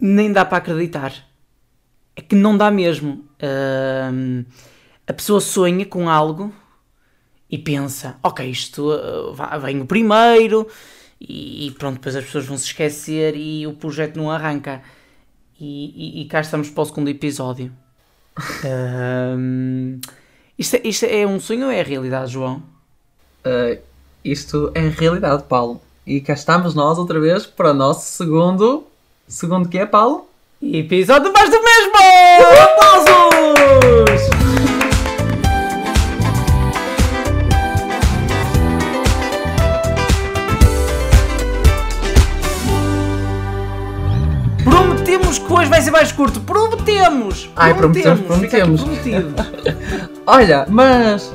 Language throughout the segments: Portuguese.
nem dá para acreditar. É que não dá mesmo. Ahm, a pessoa sonha com algo e pensa, ok, isto uh, vem o primeiro e, e pronto, depois as pessoas vão se esquecer e o projeto não arranca. E, e, e cá estamos para o segundo episódio. Ahm, isto, é- isto é um sonho ou é realidade, João? Uh, isto é realidade, Paulo. E cá estamos nós outra vez para o nosso segundo. Segundo que é, Paulo? Episódio mais do mesmo! Aplausos! Prometemos que hoje vai ser mais curto. Prometemos! Ai, prometemos, prometemos. prometido. Olha, mas.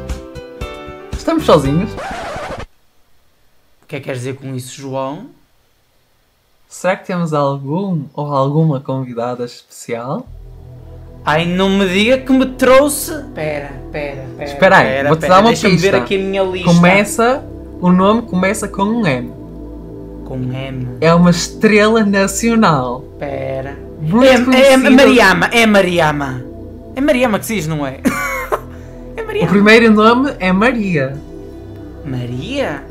Estamos sozinhos? O que é que queres dizer com isso, João? Será que temos algum ou alguma convidada especial? Ai, não me diga que me trouxe. Pera, pera, pera. Espera aí, pera, vou-te pera. dar uma Deixa-me ver pista. aqui a minha lista. Começa. O nome começa com um M. Com M. É uma estrela nacional. Pera. Muito É, é. Mariama, é Mariama. É Mariama que se diz, não é? é O Mariama. primeiro nome é Maria. Maria?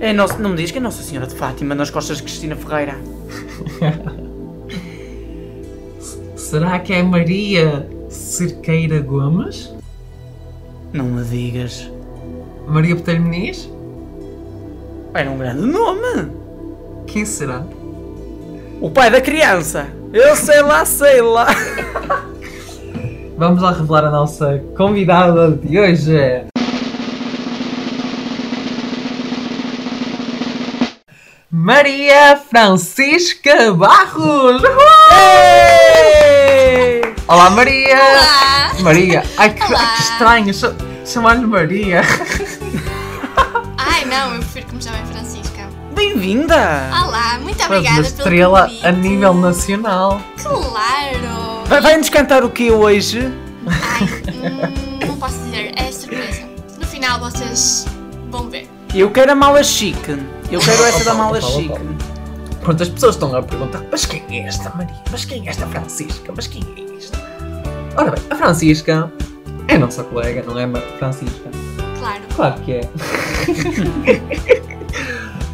É nossa, não me diz que é Nossa Senhora de Fátima nas costas de Cristina Ferreira. Será que é Maria Cerqueira Gomes? Não me digas. Maria Botelho Muniz? Era um grande nome. Quem será? O pai da criança. Eu sei lá, sei lá. Vamos lá revelar a nossa convidada de hoje. Maria Francisca Barros! Uhul! Olá Maria! Olá! Maria! Ai que, Olá. que estranho cha- chamar-lhe Maria! Ai não, eu prefiro que me chamem Francisca. Bem-vinda. Olá, muito obrigada uma pelo estrela convite. a nível nacional. Claro! Vai- Vai-nos cantar o que hoje? Ai, hum, não posso dizer, é surpresa. No final vocês vão ver. Eu quero a mala chique. Eu quero essa da mala chique. Pronto, as pessoas estão a perguntar: mas quem é esta Maria? Mas quem é esta Francisca? Mas quem é esta? Ora bem, a Francisca é a nossa colega, não é, Francisca? Claro. Claro que é.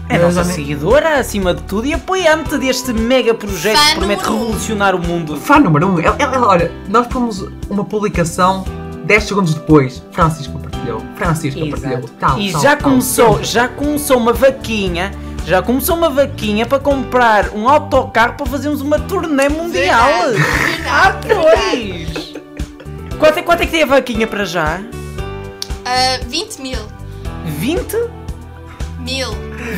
É nossa seguidora, acima de tudo, e apoiante deste mega projeto Fã que promete número um. revolucionar o mundo. Fã número 1. Um. Ela, ela- olha, nós pomos uma publicação 10 segundos depois. Francisca partilhou. Francisca partilhou. Exato. Tal, E tal, já tal. começou, já começou uma vaquinha, já começou uma vaquinha para comprar um autocarro para fazermos uma turnê mundial. Ah, pois! Quanto é, quanto é que tem a vaquinha para já? Ah, 20 mil. 20? Mil.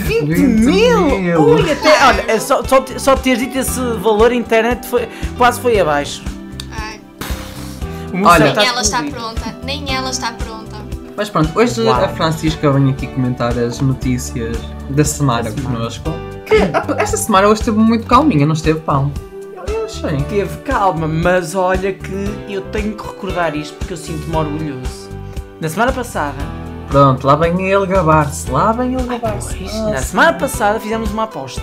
20, 20 mil! mil. Ui, até, olha, é só, só, só teres dito esse valor, a internet foi, quase foi abaixo. Ai, Olha. cérebro nem ela está pronta. Nem ela está pronta. Mas pronto, hoje Uau. a Francisca vem aqui comentar as notícias da semana connosco. Que, ah, esta semana hoje esteve muito calminha, não esteve pão? Eu, achei. Teve calma, mas olha que eu tenho que recordar isto porque eu sinto-me orgulhoso. Na semana passada, Pronto, lá vem ele gabar-se, lá vem ele gabar-se. na semana passada fizemos uma aposta.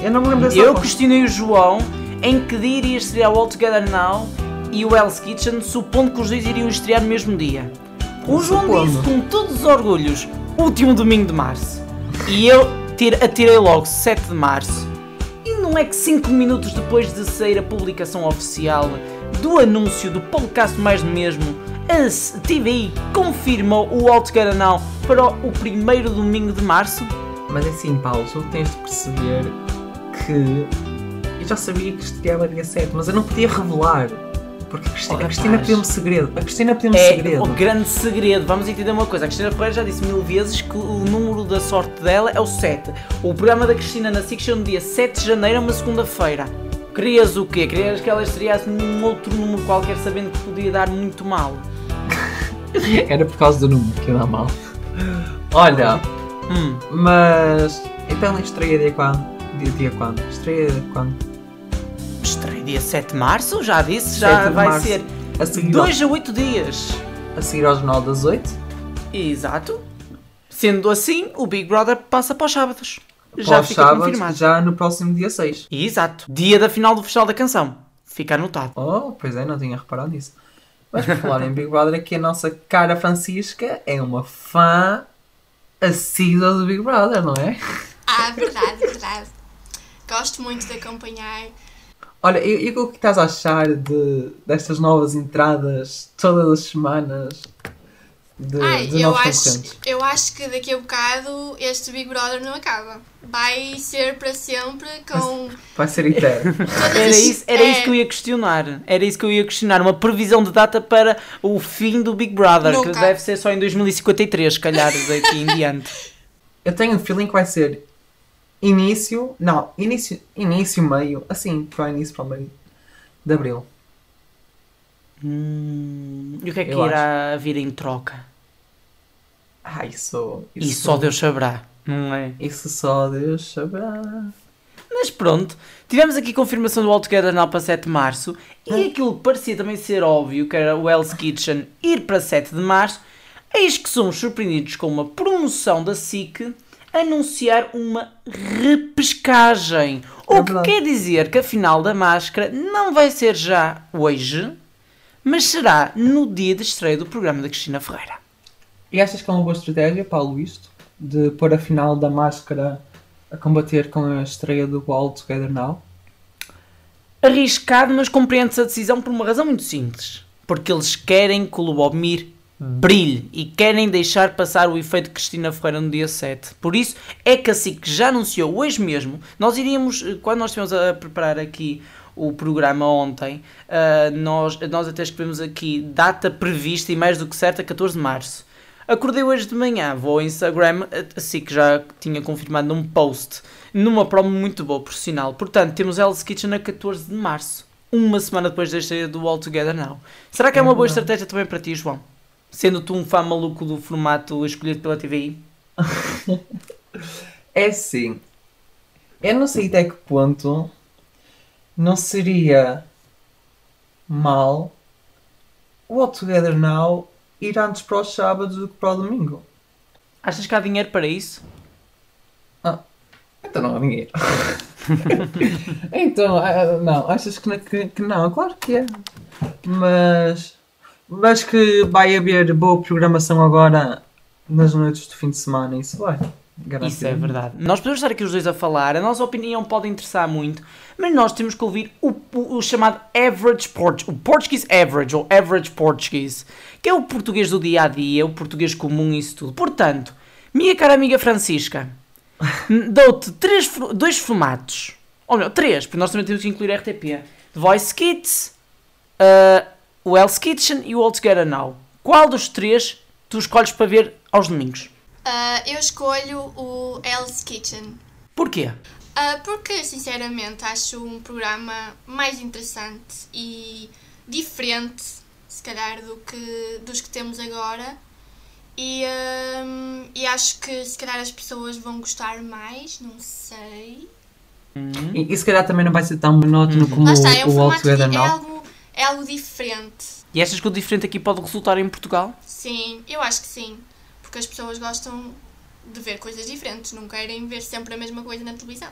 Eu não me lembro dessa Eu aposta. questionei o João em que dia iria estrear o All Together Now e o Hell's Kitchen, supondo que os dois iriam estrear no mesmo dia. O João Supondo. disse com todos os orgulhos, último domingo de março. E eu tir- atirei logo 7 de março. E não é que 5 minutos depois de sair a publicação oficial do anúncio do podcast mais do mesmo, a TVI confirmou o Together Now para o primeiro domingo de março? Mas é assim, Paulo, tu tens de perceber que eu já sabia que estreava dia 7, mas eu não podia revelar. Porque a Cristina, Oh, a Cristina rapaz. pediu-me segredo. A Cristina pediu-me É segredo. o grande segredo. Vamos entender uma coisa. A Cristina Ferreira já disse mil vezes que o número da sorte dela é o 7. O programa da Cristina na SIC no dia 7 de janeiro, uma segunda-feira. Querias o quê? Querias que ela estreasse num outro número qualquer, sabendo que podia dar muito mal? Era por causa do número que ia dar mal. Olha, Hum. mas. Então estreia dia quando? Dia, dia quando? Estreia quando? Dia 7 de março, já disse, 7 já vai março. ser A seguir, 2 a 8 dias. a seguir ao Jornal das 8? Exato. Sendo assim, o Big Brother passa para os sábados. já Para os fica sábados, confirmado. já no próximo dia 6. Exato. Dia da final do Festival da Canção. Fica anotado. Oh, pois é, não tinha reparado nisso. Mas por falar em Big Brother, aqui a nossa cara Francisca é uma fã assídua do Big Brother, não é? Ah, verdade, verdade. Gosto muito de acompanhar. Olha, e, e o que estás a achar de, destas novas entradas todas as semanas de, Ai, de eu acho, eu acho que daqui a bocado este Big Brother não acaba. Vai ser para sempre com Vai ser eterno. todas Era isso, era é, isso que eu ia questionar. Era isso que eu ia questionar. Uma previsão de data para o fim do Big Brother, que Nunca. deve ser só em 2053, se calhar, daqui em diante. Eu tenho um feeling que vai ser início, não, início, início, meio, assim, para o início, para o meio de Abril. Hum, e o que é que Eu irá vir em troca? Ah, isso, E só Deus saberá, não é? Isso só Deus saberá. Mas pronto, tivemos aqui confirmação do All Together Now para 7 de Março e aquilo que parecia também ser óbvio, que era o Hell's Kitchen ir para 7 de Março, eis que somos surpreendidos com uma promoção da SIC anunciar uma repescagem. O que verdade. quer dizer que a final da máscara não vai ser já hoje, mas será no dia de estreia do programa da Cristina Ferreira. E achas que é uma boa estratégia, Paulo, isto? De pôr a final da máscara a combater com a estreia do All Together Now? Arriscado, mas compreende-se a decisão por uma razão muito simples. Porque eles querem que o Lubomir brilhe e querem deixar passar o efeito de Cristina Ferreira no dia 7. Por isso é que a SIC já anunciou hoje mesmo. Nós iríamos, eh, quando nós estivemos a preparar aqui o programa ontem, ah, nós, nós até escrevemos aqui data prevista e mais do que certa, 14 de março. Acordei hoje de manhã, vou ao Instagram, a SIC já tinha confirmado num post, numa promo muito boa, por sinal. Portanto, temos Hell's Kitchen a 14 de março, uma semana depois da estreia do All Together Now. Será que é É uma boa verdade. estratégia também para ti, João? Sendo tu um fã maluco do formato escolhido pela TVI? É assim. Eu não sei até que ponto não seria mal o All Together Now ir antes para os sábados do que para o domingo. Achas que há dinheiro para isso? Então não há dinheiro. então, ah, não, achas que, que, que não? Claro que é. Mas, mas que vai haver boa programação agora nas noites do fim de semana, isso vai. Isso é verdade. Nós podemos estar aqui os dois a falar, a nossa opinião pode interessar muito, mas nós temos que ouvir o, o- o chamado average Portuguese, o Portuguese average, ou average Portuguese, que é o português do dia a dia, o português comum e isso tudo. Portanto, minha cara amiga Francisca, dou-te três, dois formatos, ou melhor, três, porque nós também temos que incluir RTP: Voice Kids, uh, o Hell's Kitchen e o All Together Now. Qual dos três tu escolhes para ver aos domingos? Ah, eu escolho o Hell's Kitchen. Porquê? Ah, porque, sinceramente, acho um programa mais interessante e diferente, se calhar, do que, dos que temos agora. E, ahm, e acho que, se calhar, as pessoas vão gostar mais, não sei. E, e se calhar também não vai ser tão monótono como Lá está, é um o, All Together é Now. algo, é algo diferente. E achas que o diferente aqui pode resultar em Portugal? Sim, eu acho que sim. Porque as pessoas gostam de ver coisas diferentes, não querem ver sempre a mesma coisa na televisão.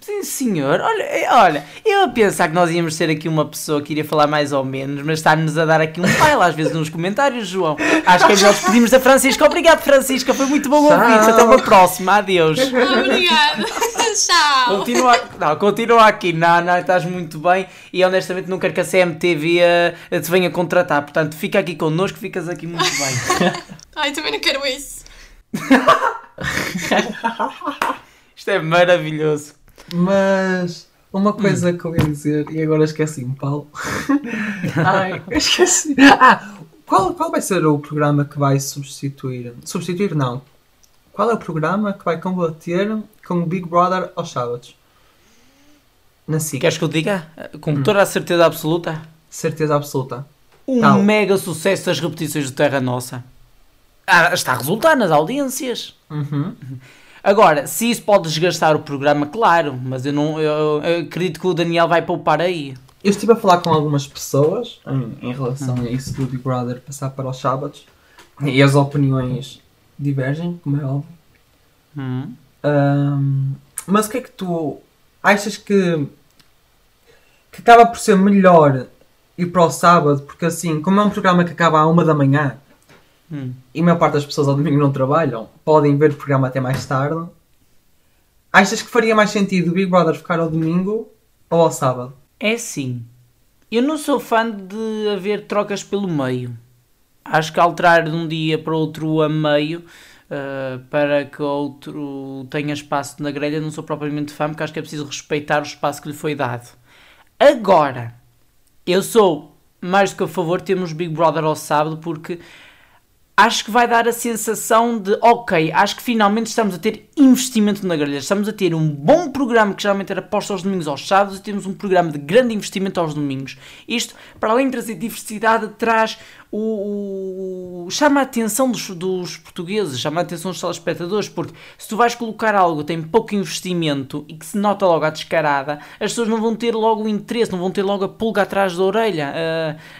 Sim, senhor. Olha, eh, olha, eu a pensar que nós íamos ser aqui uma pessoa que iria falar mais ou menos, mas está-nos a dar aqui um baile às vezes nos comentários, João. Acho que é melhor despedirmos da Francisca. Obrigado, Francisca. Foi muito bom ouvir-te. Até uma próxima. Adeus. Obrigada! Tchau! Continua, não, continua aqui. Não, não, estás muito bem e honestamente não quero que a CMTV eh, te venha contratar. Portanto, fica aqui connosco, ficas aqui muito bem. Ai, também não quero isso. Isto é maravilhoso. Mas uma coisa que eu ia dizer, e agora esqueci-me, Paulo. Ai, esqueci. Ah, qual, qual vai ser o programa que vai substituir? Substituir não. Qual é o programa que vai combater com o Big Brother aos sábados? Na SIC. Queres que eu diga? Com toda a certeza absoluta? Certeza absoluta. Um Tal. mega sucesso das repetições do Terra Nossa. Ah, está a resultar nas audiências. Uhum. Agora, se isso pode desgastar o programa, claro, mas eu não eu, eu acredito que o Daniel vai poupar aí. Eu estive a falar com algumas pessoas em, em relação a isso do Big Brother passar para os sábados e as opiniões divergem, como é óbvio. Hum. Ahm, mas o que é que tu achas que, que acaba por ser melhor ir para o sábado? Porque assim, como é um programa que acaba à uma da manhã Hum. e a maior parte das pessoas ao domingo não trabalham, podem ver o programa até mais tarde. Achas que faria mais sentido o Big Brother ficar ao domingo ou ao sábado? É assim. Eu não sou fã de haver trocas pelo meio. Acho que alterar de um dia para outro a meio uh, para que outro tenha espaço na grelha não sou propriamente fã, porque acho que é preciso respeitar o espaço que lhe foi dado. Agora, eu sou mais do que a favor de termos Big Brother ao sábado, porque acho que vai dar a sensação de ok, acho que finalmente estamos a ter investimento na grelha, estamos a ter um bom programa que geralmente era posto aos domingos aos sábados e temos um programa de grande investimento aos domingos. Isto, para além de trazer diversidade, traz o, o- chama a atenção dos, dos portugueses, chama a atenção dos telespectadores, porque se tu vais colocar algo que tem pouco investimento e que se nota logo à descarada, as pessoas não vão ter logo o interesse, não vão ter logo a pulga atrás da orelha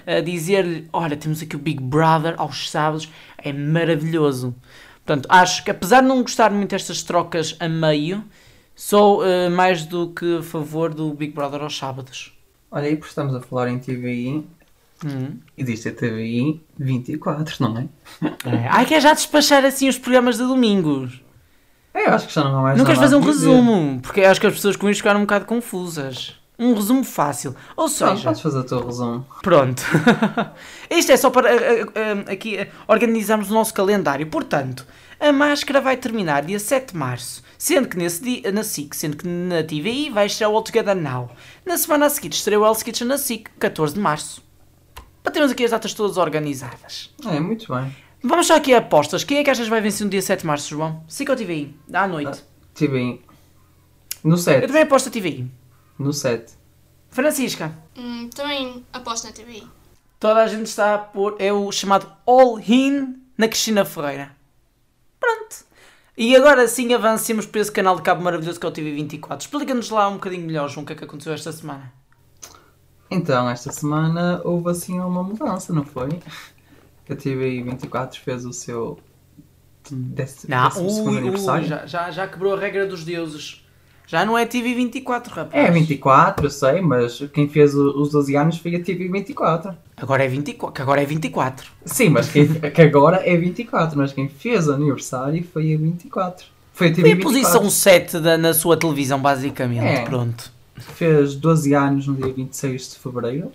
a, a dizer-lhe: Olha, temos aqui o Big Brother aos sábados, é maravilhoso. Portanto, acho que apesar de não gostar muito destas trocas a meio, sou eh, mais do que a favor do Big Brother aos sábados. Olha aí, porque estamos a falar em TVI Hum. e diz a TVI 24, não é? É. Ai, quer já despachar assim os programas de domingos? É, eu acho que já não há mais não queres fazer um resumo? Porque acho que as pessoas com isto ficaram um bocado confusas. Um resumo fácil. Ou Não, seja, podes fazer o teu resumo. pronto. Isto é só para eh, eh, aqui eh, organizarmos o nosso calendário. Portanto, a máscara vai terminar dia 7 de março. Sendo que nesse dia, na SIC, sendo que na TVI vai estrear o All Together Now. Na semana a seguir estreia o Hell's Kitchen na SIC, 14 de março. Para termos aqui as datas todas organizadas. É, muito bem. Vamos só aqui a apostas. Quem é que achas que vai vencer no dia 7 de março, João? SIC ou TVI? À noite. TVI. No Eu 7. também aposto a TVI. No 7. Francisca. Hum, também aposto na TVI. Toda a gente está a pôr. É o chamado All-In na Cristina Ferreira. Pronto. E agora sim avancemos para esse canal de cabo maravilhoso que é o TV24. Explica-nos lá um bocadinho melhor, João, o que é que aconteceu esta semana. Então, esta semana houve assim uma mudança, não foi? A TVI 24 fez o seu décimo, décimo segundo ui, aniversário. ui, já, já, já quebrou a regra dos deuses. Já não é TV24, rapaz. É 24, eu sei, mas quem fez os 12 anos foi a TV 24. Agora é 24. que Agora é 24. Sim, mas quem, que agora é 24, mas quem fez o aniversário foi a 24. Foi a TV Foi a 24. posição 7 da, na sua televisão, basicamente. É. Pronto. Fez 12 anos no dia 26 de fevereiro.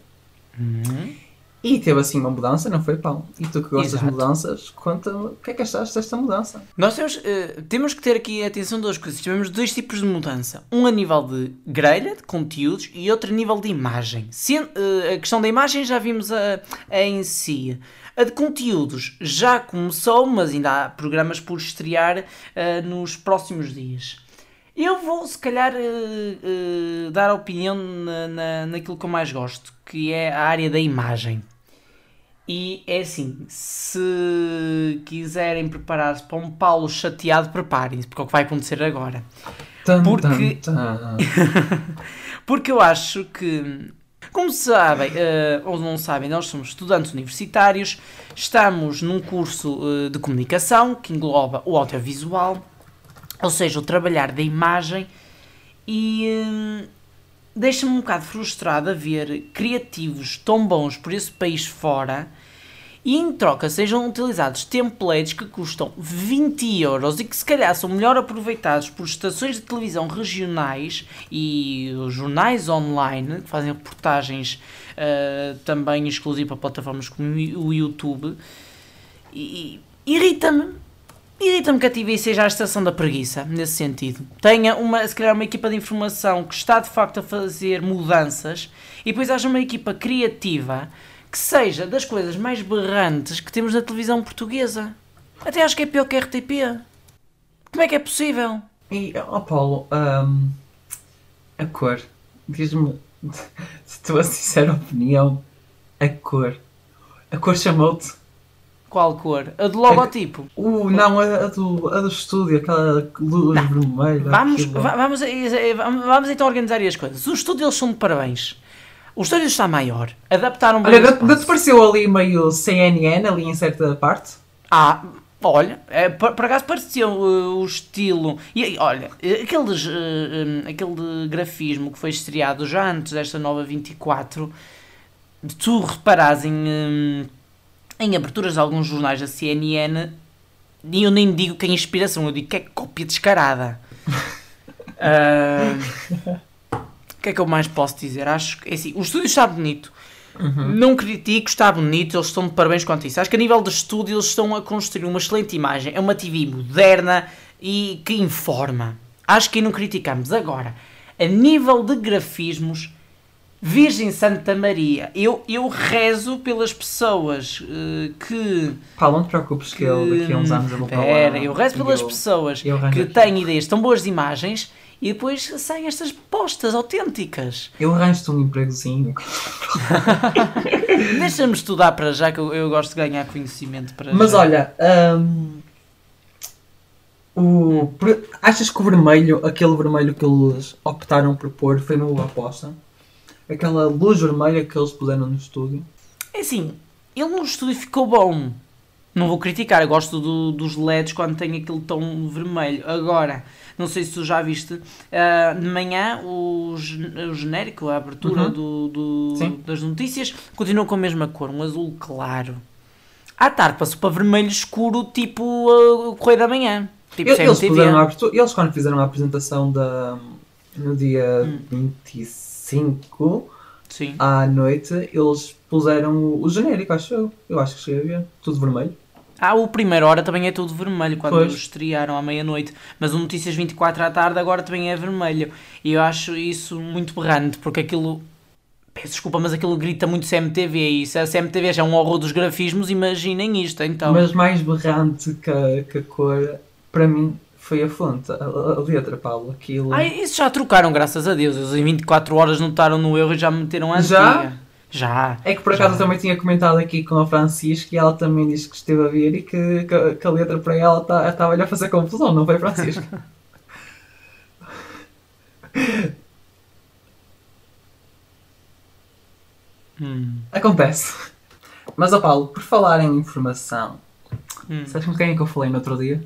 Uhum. E teve assim uma mudança, não foi pão? E tu que gostas Exato. de mudanças, conta o que é que achaste desta mudança? Nós temos, eh, temos que ter aqui a atenção de duas coisas. Tivemos dois tipos de mudança. Um a nível de grelha, de conteúdos, e outro a nível de imagem. Se, eh, a questão da imagem já vimos a, a em si. A de conteúdos já começou, mas ainda há programas por estrear eh, nos próximos dias. Eu vou, se calhar, eh, eh, dar a opinião na, na, naquilo que eu mais gosto, que é a área da imagem. E é assim, se quiserem preparar-se para um Paulo chateado, preparem-se, porque é o que vai acontecer agora. Tan, Porque- tan, tan. Porque eu acho que, como sabem, eh, ou não sabem, nós somos estudantes universitários, estamos num curso eh, de comunicação que engloba o audiovisual, ou seja, o trabalhar da imagem, e eh, deixa-me um bocado frustrada ver criativos tão bons por esse país fora e em troca sejam utilizados templates que custam 20 euros e que se calhar são melhor aproveitados por estações de televisão regionais e jornais online que fazem reportagens ah, também exclusivas para plataformas como o YouTube e e Irrita-me que a TV seja a estação da preguiça, nesse sentido. Tenha uma, se calhar uma equipa de informação que está de facto a fazer mudanças e depois haja uma equipa criativa que seja das coisas mais berrantes que temos na televisão portuguesa. Até acho que é pior que a RTP. Como é que é possível? E, ó Paulo, hum, a cor, diz-me, se tua sincera opinião, a cor. A cor chamou-te. Qual cor? A do logotipo. Uh, não, a, a do, a do estúdio, aquela luz vermelha. Vamos, vamos, vamos então organizar aí as coisas. Os estúdios eles são de parabéns. O estúdio está maior. Adaptaram bem Olha, o não- não te pareceu ali meio CNN, ali em certa parte? Ah, Olha, é, por, por acaso pareceu uh, o estilo. E olha, aqueles, uh, um, aquele grafismo que foi estreado já antes desta nova 24, de tu reparares em, um, em aberturas de alguns jornais da CNN, e eu nem digo que é inspiração, eu digo que é cópia descarada. Ah, O que é que eu mais posso dizer? Acho que é assim, o estúdio está bonito. Não critico, está bonito, eles estão de parabéns quanto a isso. Acho que a nível de estúdio eles estão a construir uma excelente imagem. É uma TV moderna e que informa. Acho que não criticamos. Agora, a nível de grafismos, Virgem Santa Maria, eu, eu rezo pelas pessoas eh, que. Paulo, não te preocupes que ele daqui a uns anos eu vou para. Pera, eu rezo pelas eu- pessoas eu que têm ideias tão boas de imagens e depois saem estas postas autênticas. Eu arranjo-te um empregozinho. Deixa-me estudar para já, que eu, eu gosto de ganhar conhecimento para Mas já. olha, hum, o, achas que o vermelho, aquele vermelho que eles optaram por pôr, foi uma boa aposta? Aquela luz vermelha que eles puseram no estúdio? É assim, ele no estúdio ficou bom. Não vou criticar, eu gosto do- dos LEDs quando tem aquele tom vermelho. Agora, não sei se tu já viste, ah, de manhã o, o genérico, a abertura Uhum. do, do- das notícias, continua com a mesma cor, um azul claro. À tarde passou para vermelho escuro, tipo o Correio da Manhã. Tipo Eles, eles, a abertura- eles quando fizeram a apresentação da, no dia Hum. 25 Sim. à noite, eles puseram o, genérico, acho eu. Eu acho que cheguei a ver. Tudo vermelho. Ah, o primeiro hora também é tudo vermelho quando Pois. estrearam à meia-noite, mas o Notícias 24 à tarde agora também é vermelho. E eu acho isso muito berrante, porque aquilo. Peço desculpa, mas aquilo grita muito CMTV. E se a CMTV já é um horror dos grafismos, imaginem isto então. Mas mais berrante que a, que a cor, para mim, foi a fonte. A, a- letra, Paulo. Aquilo. Ah, isso já trocaram, graças a Deus. Eles em 24 horas notaram no erro e já meteram a Já? antiga. Já? É que por acaso Já. eu também tinha comentado aqui com a Francisca e ela também disse que esteve a ver e que, que, a- que a letra para ela tá- estava-lhe a fazer confusão, não foi, Francisca? Hum. Acontece. Mas, ó Paulo, por falar em informação, Hum. sabes com quem é que eu falei no outro dia?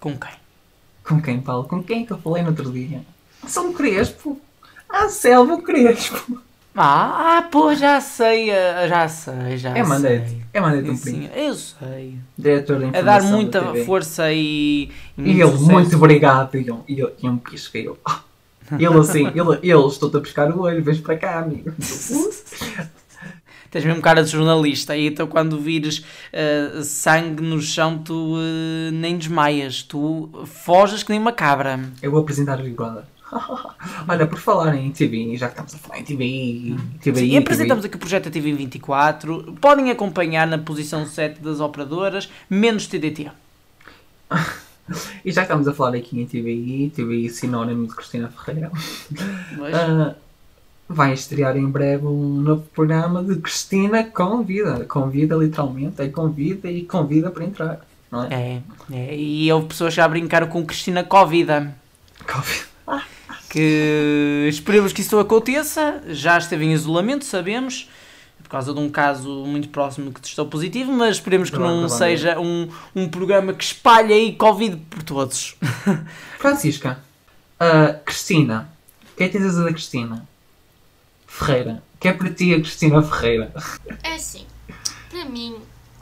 Com quem? Com quem, Paulo? Com quem é que eu falei no outro dia? São Crespo. A Selva Crespo. Ah, ah, pô, já sei, ah, já sei, já É sei. mandete. É mandete um Sim, eu sei. Diretor da A informação dar da muita TV. força e. E ele, muito obrigado. E eu, e eu, e um pisco. E eu, ah. Ele assim, ele, ele estou-te a pescar o olho, vens para cá, amigo. Tens mesmo cara de jornalista, e então quando vires ah, sangue no chão, tu ah, nem desmaias, tu foges que nem uma cabra. Eu vou apresentar o Big Brother. Olha, por falar em TV, já que estamos a falar em TV, TV, Sim, e TV. apresentamos aqui o projeto TV 24. Podem acompanhar na posição 7 das operadoras, menos TDT. E já que estamos a falar aqui em TVI, TVI sinónimo de Cristina Ferreira, Mas- ah, vai estrear em breve um novo programa de Cristina Convida. Convida literalmente, é convida e convida para entrar. Não é? É, é, e houve pessoas já a brincar com Cristina Covida. Convida. que esperemos que isso aconteça. Já esteve em isolamento, sabemos, por causa de um caso muito próximo que testou positivo, mas esperemos que não seja um, um programa que espalhe aí Covid por todos. Francisca, ah, Cristina, o que é que tens a dizer da Cristina? Ferreira, o que é para ti a Cristina Ferreira? É assim, para mim,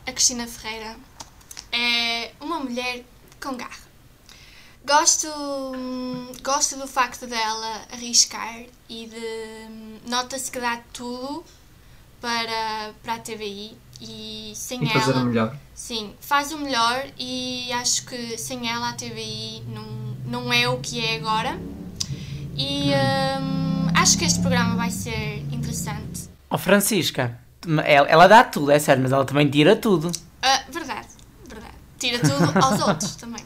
a Cristina Ferreira é uma mulher com garra. Gosto, gosto do facto dela arriscar e de. Nota-se que dá tudo para, para a TVI e sem E fazer ela. o melhor. Sim, faz o melhor e acho que sem ela a TVI não, não é o que é agora. E hum, acho que este programa vai ser interessante. Oh Francisca, ela, ela dá tudo, é sério, mas ela também tira tudo. Ah, verdade, verdade. Tira tudo aos outros também.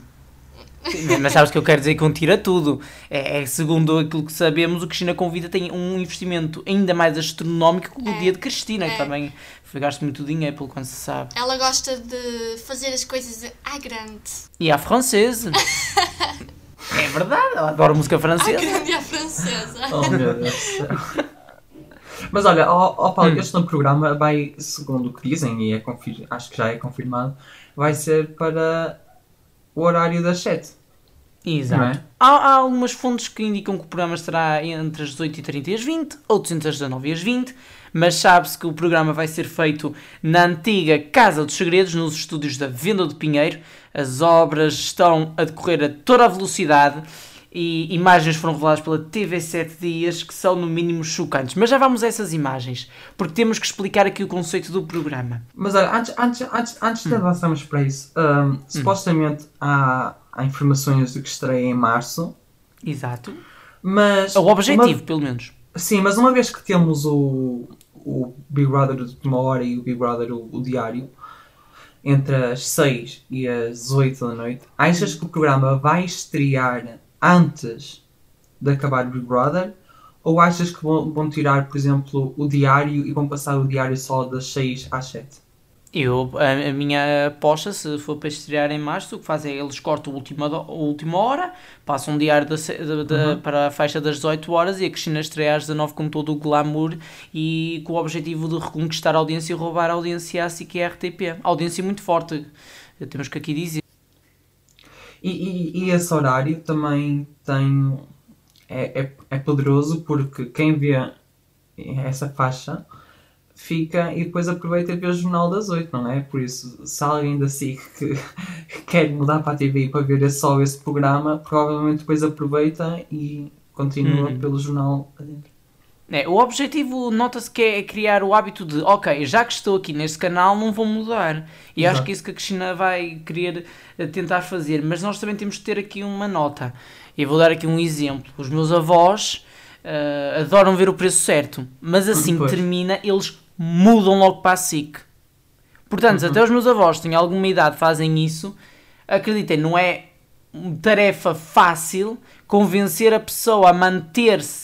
Mas sabes o que eu quero dizer com tira tudo? É, é, segundo aquilo que sabemos, o Cristina Convida tem um investimento ainda mais astronómico que o É. dia de Cristina, que É. também foi gasto muito dinheiro, pelo quanto se sabe. Ela gosta de fazer as coisas à grande. E à francesa. é verdade, ela adora música francesa. grande e à francesa. Oh meu Deus. Mas olha, ó, ó Paulo, Hum. este novo programa vai, segundo o que dizem, e é confir- acho que já é confirmado, vai ser para o horário das 7. Exato. É? Há, há algumas fontes que indicam que o programa estará entre as 18h30 e as 20, outros entre as 19 e as 20, mas sabe-se que o programa vai ser feito na antiga Casa dos Segredos, nos estúdios da Venda do Pinheiro. As obras estão a decorrer a toda a velocidade e imagens foram reveladas pela TV 7 Dias que são no mínimo chocantes. Mas já vamos a essas imagens, porque temos que explicar aqui o conceito do programa. Mas olha, antes, antes, antes, antes Hum. de avançarmos para isso, hum, supostamente há, há informações de que estreia em março, Exato. mas. O objetivo, uma- pelo menos. sim, mas uma vez que temos o, o Big Brother de última hora e o Big Brother o, o diário, entre as 6 e as 8 da noite, achas que o programa vai estrear antes de acabar o Big Brother? Ou achas que vão, vão tirar, por exemplo, o diário e vão passar o diário só das 6 às 7? Eu, a, a minha aposta, se for para estrear em março, o que fazem é eles cortam a última, do- a última hora, passam um diário da se- da- da- para a faixa das 18 horas e a Cristina estreia às 19 com todo o glamour e com o objetivo de reconquistar a audiência e roubar a audiência à SIC e à RTP. Audiência muito forte, temos que aqui dizer. E, e, e esse horário também tem. É, é, é poderoso porque quem vê essa faixa fica e depois aproveita e vê o Jornal das 8, não é? Por isso, se alguém da SIC que quer mudar para a TV para ver só esse programa, provavelmente depois aproveita e continua Uhum. pelo jornal adentro. É, o objetivo, nota-se que é criar o hábito de, ok, já que estou aqui neste canal, não vou mudar. E acho que é isso que a Cristina vai querer eh, tentar fazer. Mas nós também temos de ter aqui uma nota. E vou dar aqui um exemplo. Os meus avós eh, adoram ver o preço certo, mas assim que termina, eles mudam logo para a SIC. Portanto, se até os meus avós têm alguma idade fazem isso, acreditem, não é uma tarefa fácil convencer a pessoa a manter-se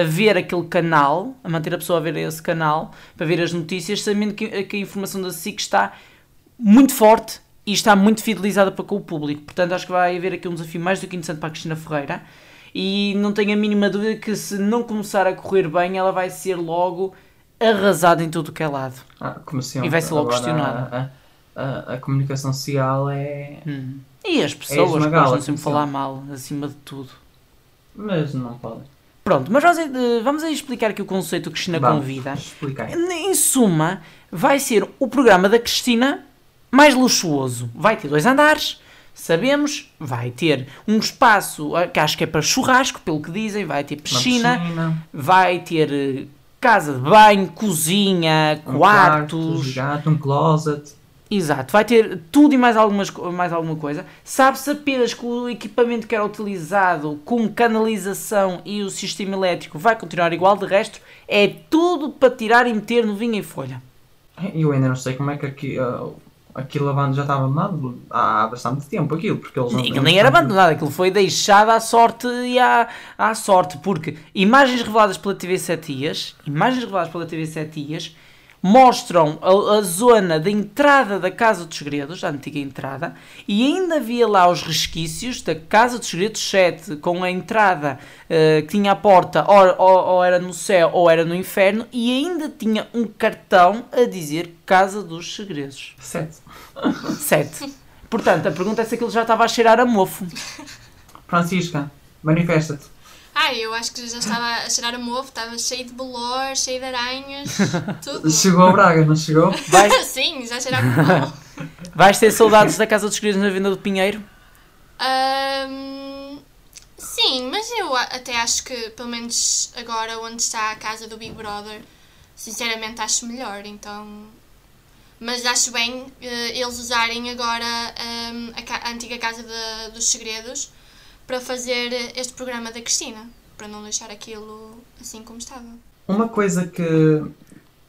a ver aquele canal, a manter a pessoa a ver esse canal, para ver as notícias, sabendo que, que a informação da SIC está muito forte e está muito fidelizada para com o público. Portanto, acho que vai haver aqui um desafio mais do que interessante para a Cristina Ferreira. E não tenho a mínima dúvida que se não começar a correr bem, ela vai ser logo arrasada em tudo o que é lado. Ah, E vai ser logo agora questionada. A, a, a comunicação social é. Hum. E as pessoas que esmagá-la, gostam sempre falar mal, acima de tudo. Mas não podem. Pronto, mas vamos, aí- vamos aí explicar aqui o conceito que Cristina Vamos, convida. Explica aí. Em suma, vai ser o programa da Cristina mais luxuoso. Vai ter dois andares, sabemos. Vai ter um espaço eh, que acho que é para churrasco, pelo que dizem. Vai ter piscina, piscina, vai ter eh, casa de banho, cozinha, um quartos. quarto um closet. Exato, vai ter tudo e mais, algumas, mais alguma coisa. Sabe-se apenas que o equipamento que era utilizado com canalização e o sistema elétrico vai continuar igual, de resto é tudo para tirar e meter no vinho em folha. E eu ainda não sei como é que aqui, ah, aquilo abandonado já estava abandonado há bastante tempo, aquilo, porque eles não Aquilo nem era abandonado, aquilo foi deixado à sorte e à, à sorte, porque imagens reveladas pela TV 7 Dias, imagens reveladas pela TV 7 Dias, mostram a, a zona da entrada da Casa dos Segredos, a antiga entrada, e ainda havia lá os resquícios da Casa dos Segredos 7, com a entrada eh, que tinha a porta, ou, ou- ou era no céu ou era no inferno, e ainda tinha um cartão a dizer Casa dos Segredos. Sete. 7. Portanto, a pergunta é se aquilo já estava a cheirar a mofo. Francisca, manifesta-te. Ah, eu acho que já estava a cheirar a mofo, estava cheio de bolor, cheio de aranhas, tudo. Chegou a Braga, não chegou? Vai, Sim, já cheirava mal. vais ter saudades da Casa dos Segredos na Venda do Pinheiro? Ahm, sim, mas eu até acho que, pelo menos agora, onde está a casa do Big Brother, sinceramente acho melhor, então... Mas acho bem eh, eles usarem agora ahm, a, ca- a antiga Casa da- dos Segredos para fazer este programa da Cristina, para não deixar aquilo assim como estava. Uma coisa que.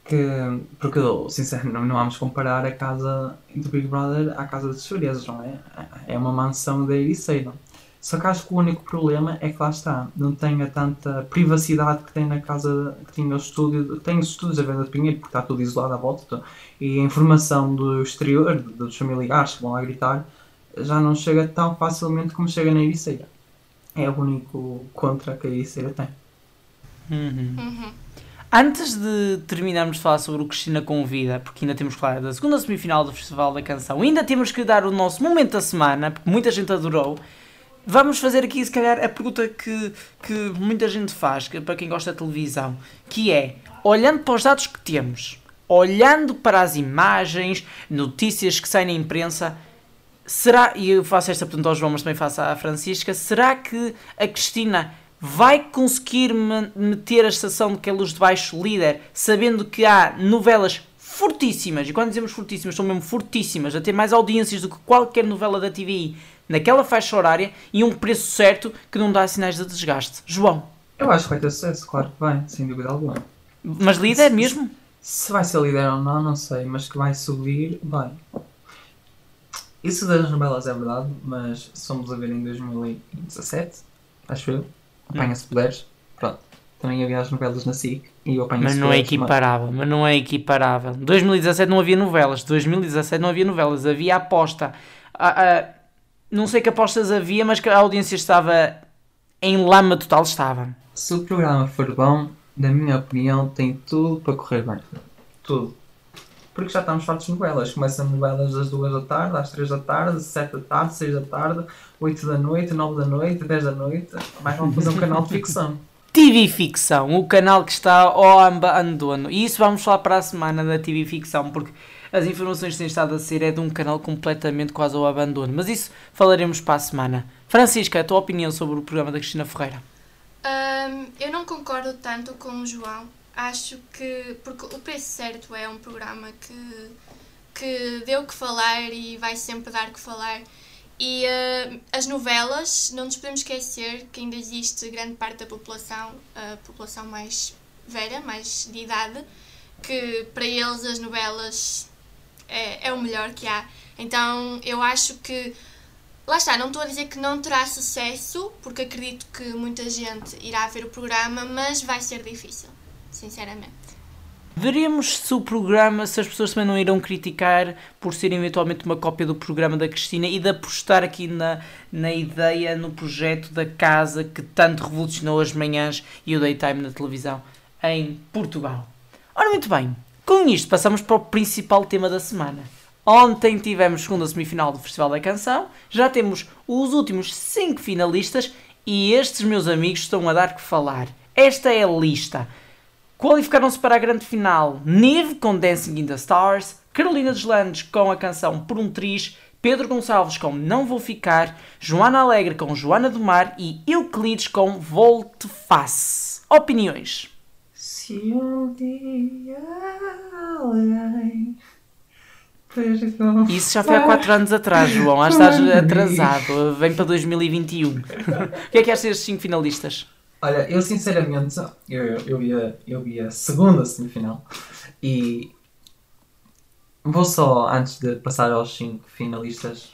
que porque, sinceramente, não, não vamos comparar a casa do Big Brother à casa dos segredos, não é? É uma mansão da Ericeira. Só que acho que o único problema é que lá está, não tem a tanta privacidade que tem na casa que tinha o estúdio. Tem os estúdios a venda de Pinheiro, porque está tudo isolado à volta. E a informação do exterior, dos familiares que vão lá gritar, já não chega tão facilmente como chega na Ericeira. É o único contra que a Ericeira tem. Uhum. Uhum. Antes de terminarmos de falar sobre o Cristina Convida, porque ainda temos que falar da segunda semifinal do Festival da Canção, ainda temos que dar o nosso momento da semana, porque muita gente adorou. Vamos fazer aqui, se calhar, a pergunta que, que muita gente faz, que, para quem gosta de televisão, que é, olhando para os dados que temos, olhando para as imagens, notícias que saem na imprensa, será, e eu faço esta pergunta ao João, mas também faço à Francisca, será que a Cristina vai conseguir meter a estação de que é luz de baixo líder, sabendo que há novelas fortíssimas, e quando dizemos fortíssimas, são mesmo fortíssimas, a ter mais audiências do que qualquer novela da TVI naquela faixa horária e um preço certo que não dá sinais de desgaste. João. Eu acho que vai ter sucesso, claro que vai, sem dúvida alguma. Mas líder mesmo? Se vai ser líder ou não, não sei, mas que vai subir, vai. Isso das novelas é verdade, mas somos a ver em 2017, acho eu apanha-se poderes, pronto. Também havia as novelas na SIC e eu apanho Mas não é equiparável, mas... mas não é equiparável. 2017 não havia novelas, 2017 não havia novelas, havia aposta. Ah, ah, não sei que apostas havia, mas que a audiência estava em lama total, estava. Se o programa for bom, na minha opinião, tem tudo para correr bem. Tudo. Porque já estamos fartos de novelas. Começam novelas das 2 da tarde, às 3 da tarde, 7 da tarde, 6 da tarde, 8 da noite, 9 da noite, 10 da noite. Mais vamos fazer um canal de ficção. TV Ficção, o canal que está ao abandono. E isso vamos falar para a semana da TV Ficção, porque as informações que têm estado a ser é de um canal completamente quase ao abandono. Mas isso falaremos para a semana. Francisca, a tua opinião sobre o programa da Cristina Ferreira? Um, eu não concordo tanto com o João. Acho que. Porque o Preço Certo é um programa que, que deu que falar e vai sempre dar que falar. E uh, as novelas, não nos podemos esquecer que ainda existe grande parte da população, a população mais velha, mais de idade, que para eles as novelas é, é o melhor que há. Então eu acho que. Lá está, não estou a dizer que não terá sucesso, porque acredito que muita gente irá ver o programa, mas vai ser difícil, sinceramente. Veremos se o programa, se as pessoas também não irão criticar por ser eventualmente uma cópia do programa da Cristina e de apostar aqui na, na ideia, no projeto da casa que tanto revolucionou as manhãs e o daytime na televisão em Portugal. Ora, muito bem, com isto passamos para o principal tema da semana. Ontem tivemos segunda semifinal do Festival da Canção, já temos os últimos 5 finalistas e estes meus amigos estão a dar que falar. Esta é a lista. Qualificaram-se para a grande final Neve com Dancing in the Stars, Carolina Deslandes com a canção Por um Triz, Pedro Gonçalves com Não Vou Ficar, Joana Alegre com Joana do Mar e Euclides com Volte Face. Opiniões? Se um dia alguém isso já foi há 4 anos atrás, João. Que estás atrasado. Vem para 2021. o que é que achas destes 5 finalistas? Olha, eu sinceramente, eu, eu, vi a, eu vi a segunda semifinal e vou só, antes de passar aos cinco finalistas,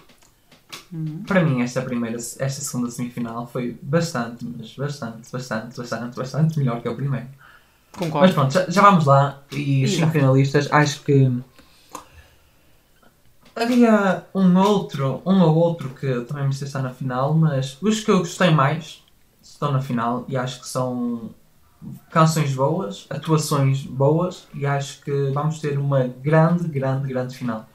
uhum. para mim esta primeira, esta segunda semifinal foi bastante, mas bastante, bastante, bastante, bastante melhor que a primeira. Concordo. Mas pronto, já, já vamos lá. E os cinco finalistas, acho que havia um outro, um ou outro que também me está na final, mas os que eu gostei mais estão na final e acho que são canções boas, atuações boas e acho que vamos ter uma grande, grande, grande final.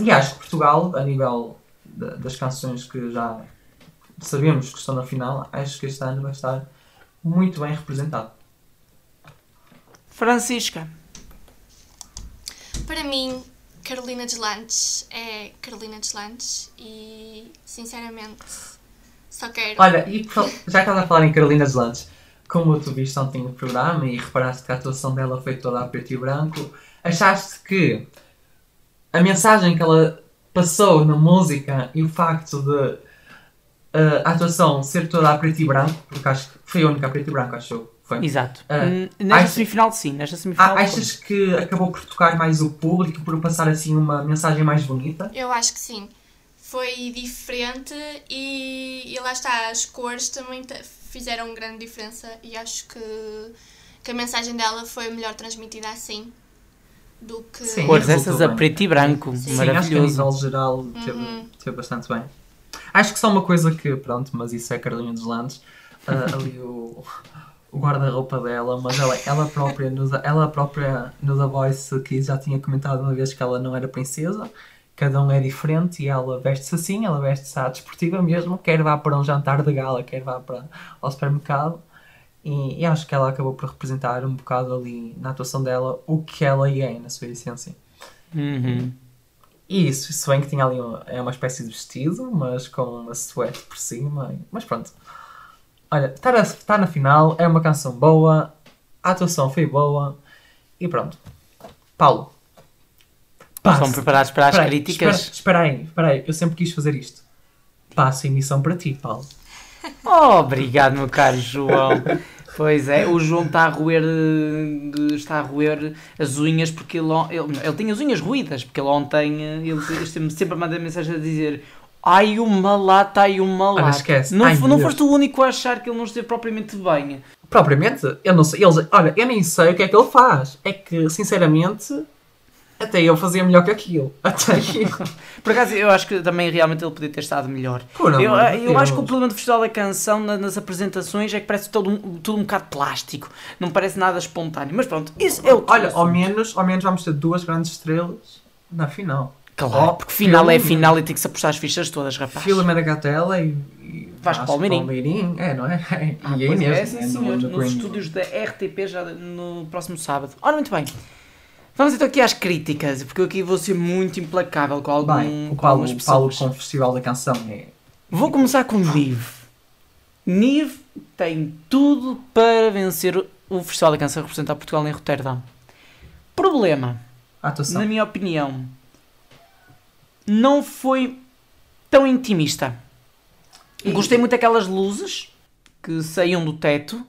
E acho que Portugal, a nível de, das canções que já sabemos que estão na final, acho que este ano vai estar muito bem representado. Francisca. Para mim, Carolina Deslantes é Carolina Deslantes e, sinceramente, só quero. Olha, e já que estás a falar em Carolina Deslandes, como tu viste ontem o programa e reparaste que a atuação dela foi toda a preto e branco, achaste que a mensagem que ela passou na música e o facto de uh, a atuação ser toda a preto e branco, porque acho que foi a única a preto e branco, acho foi. Exato. Uh, nesta semifinal, sim. Nesta semifinal. Achas que acabou por tocar mais o público, por passar assim uma mensagem mais bonita? Eu acho que sim foi diferente e, e lá está, as cores também fizeram grande diferença e acho que, que a mensagem dela foi melhor transmitida assim do que. Sim, cores essas a preto e branco, Sim. maravilhoso. Sim, acho que a nível geral teve, uhum. teve bastante bem. Acho que só uma coisa que, pronto, mas isso é Carolina dos Landes, uh, ali o, o guarda-roupa dela, mas ela, ela própria, nos, ela própria no The Voice Kids já tinha comentado uma vez que ela não era princesa, cada um é diferente e ela veste-se assim, ela veste-se à desportiva mesmo, quer vá para um jantar de gala, quer vá para ao supermercado. E, e acho que ela acabou por representar um bocado ali na atuação dela o que ela é na sua essência. Uhum. E isso, isso bem que tinha ali uma, é uma espécie de vestido, mas com uma suéte por cima. Mas pronto. Olha, está está na final, é uma canção boa, a atuação foi boa e pronto. Paulo. Estão passo. preparados para as Espera críticas? Espera, espera aí, espera aí, eu sempre quis fazer isto. Passo a emissão para ti, Paulo. Oh, obrigado, meu caro João. Pois é, o João está a roer, eh, está a roer as unhas porque ele, ele, ele tem as unhas ruídas, porque ele ontem eh, ele sempre, sempre a mandar mensagem a dizer ai uma lata, ai uma lata. esquece. Não, Ai, não Deus. foste o único a achar que ele não esteve propriamente bem. Propriamente, eu não sei. Eles, olha, eu nem sei o que é que ele faz. É que, sinceramente, até eu fazia melhor que aquilo. Até eu. Por acaso, eu acho que também realmente ele podia ter estado melhor. Por Eu, amor eu acho que o problema do Festival da Canção na- nas apresentações é que parece todo um, tudo um bocado plástico. Não parece nada espontâneo. Mas pronto, isso é o Olha, ao menos, ao menos vamos ter duas grandes estrelas na final. Claro, Oh, porque final é final e tem que se apostar as fichas todas, rapaz. Filomena Gatela e, e Vasco Palmeirim. Palmeirim. É, não é? Ah, e a pois Inês, é, sim, né, senhor, no- no nos estúdios da RTP já no próximo sábado. Ora, muito bem. Vamos então aqui às críticas, porque eu aqui vou ser muito implacável com, algum, Bem, o com Paulo, algumas o Paulo pessoas. com o Festival da Canção é... Vou começar com Nive. Nive tem tudo para vencer o Festival da Canção e representar Portugal em Roterdão. Problema, atuação. na minha opinião, não foi tão intimista. Gostei muito daquelas luzes que saíam do teto,